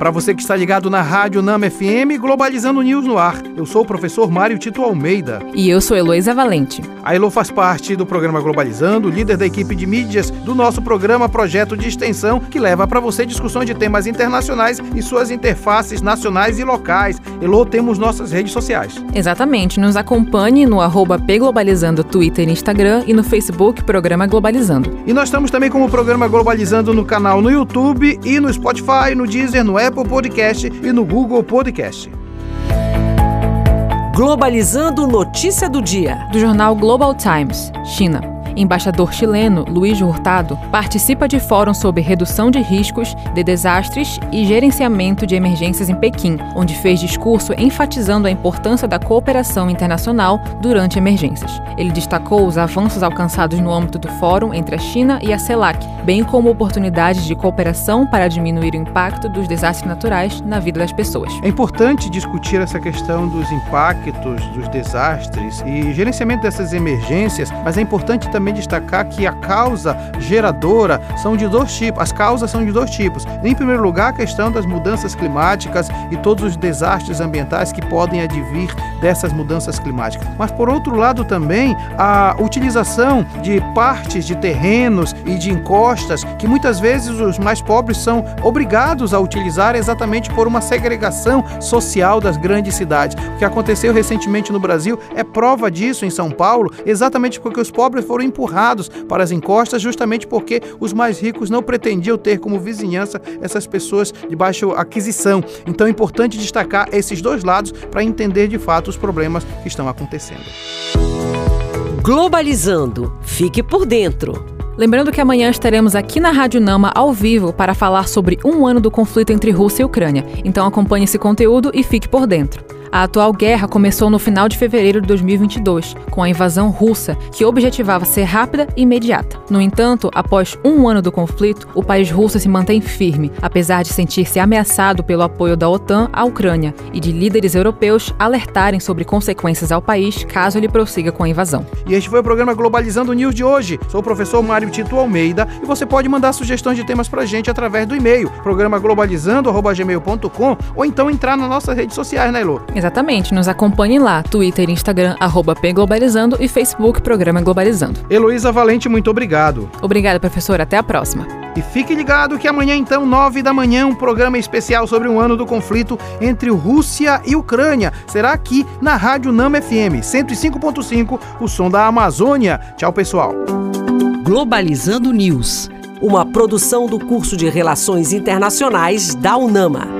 Para você que está ligado na Rádio Nama FM, Globalizando News no ar. Eu sou o professor Mário Tito Almeida. E eu sou Heloísa Valente. A Elo faz parte do programa Globalizando, líder da equipe de mídias do nosso programa Projeto de Extensão, que leva para você discussões de temas internacionais e suas interfaces nacionais e locais. Elo, temos nossas redes sociais. Exatamente. Nos acompanhe no arroba pglobalizando Twitter e Instagram e no Facebook Programa Globalizando. E nós estamos também com o programa Globalizando no canal no YouTube e no Spotify, no Deezer, no Apple Podcast e no Google Podcast. Globalizando notícia do dia. Do jornal Global Times, China embaixador chileno Luiz Hurtado, participa de fórum sobre redução de riscos de desastres e gerenciamento de emergências em Pequim, onde fez discurso enfatizando a importância da cooperação internacional durante emergências. Ele destacou os avanços alcançados no âmbito do fórum entre a China e a CELAC, bem como oportunidades de cooperação para diminuir o impacto dos desastres naturais na vida das pessoas. É importante discutir essa questão dos impactos dos desastres e gerenciamento dessas emergências, mas é importante também também destacar que a causa geradora são de dois tipos. As causas são de dois tipos. Em primeiro lugar, a questão das mudanças climáticas e todos os desastres ambientais que podem advir dessas mudanças climáticas. Mas por outro lado também a utilização de partes de terrenos e de encostas que muitas vezes os mais pobres são obrigados a utilizar exatamente por uma segregação social das grandes cidades. O que aconteceu recentemente no Brasil é prova disso em São Paulo, exatamente porque os pobres foram empurrados para as encostas justamente porque os mais ricos não pretendiam ter como vizinhança essas pessoas de baixa aquisição. Então é importante destacar esses dois lados para entender de fato os problemas que estão acontecendo. Globalizando. Fique por dentro. Lembrando que amanhã estaremos aqui na Rádio Nama ao vivo para falar sobre um ano do conflito entre Rússia e Ucrânia. Então acompanhe esse conteúdo e fique por dentro. A atual guerra começou no final de fevereiro de 2022, com a invasão russa, que objetivava ser rápida e imediata. No entanto, após um ano do conflito, o país russo se mantém firme, apesar de sentir-se ameaçado pelo apoio da OTAN à Ucrânia e de líderes europeus alertarem sobre consequências ao país caso ele prossiga com a invasão. E este foi o programa Globalizando News de hoje. Sou o professor Mário Tito Almeida e você pode mandar sugestões de temas pra gente através do e-mail, programaglobalizando.gmail.com ou então entrar nas nossas redes sociais, né, Elô? Exatamente, nos acompanhe lá, Twitter e Instagram, arroba Pglobalizando e Facebook Programa Globalizando. Heloísa Valente, muito obrigado. Obrigada, professor. Até a próxima. E fique ligado que amanhã, então, nove da manhã, um programa especial sobre um ano do conflito entre Rússia e Ucrânia. Será aqui na Rádio Nama FM 105.5, o som da Amazônia. Tchau, pessoal. Globalizando News, uma produção do curso de Relações Internacionais da UNAMA.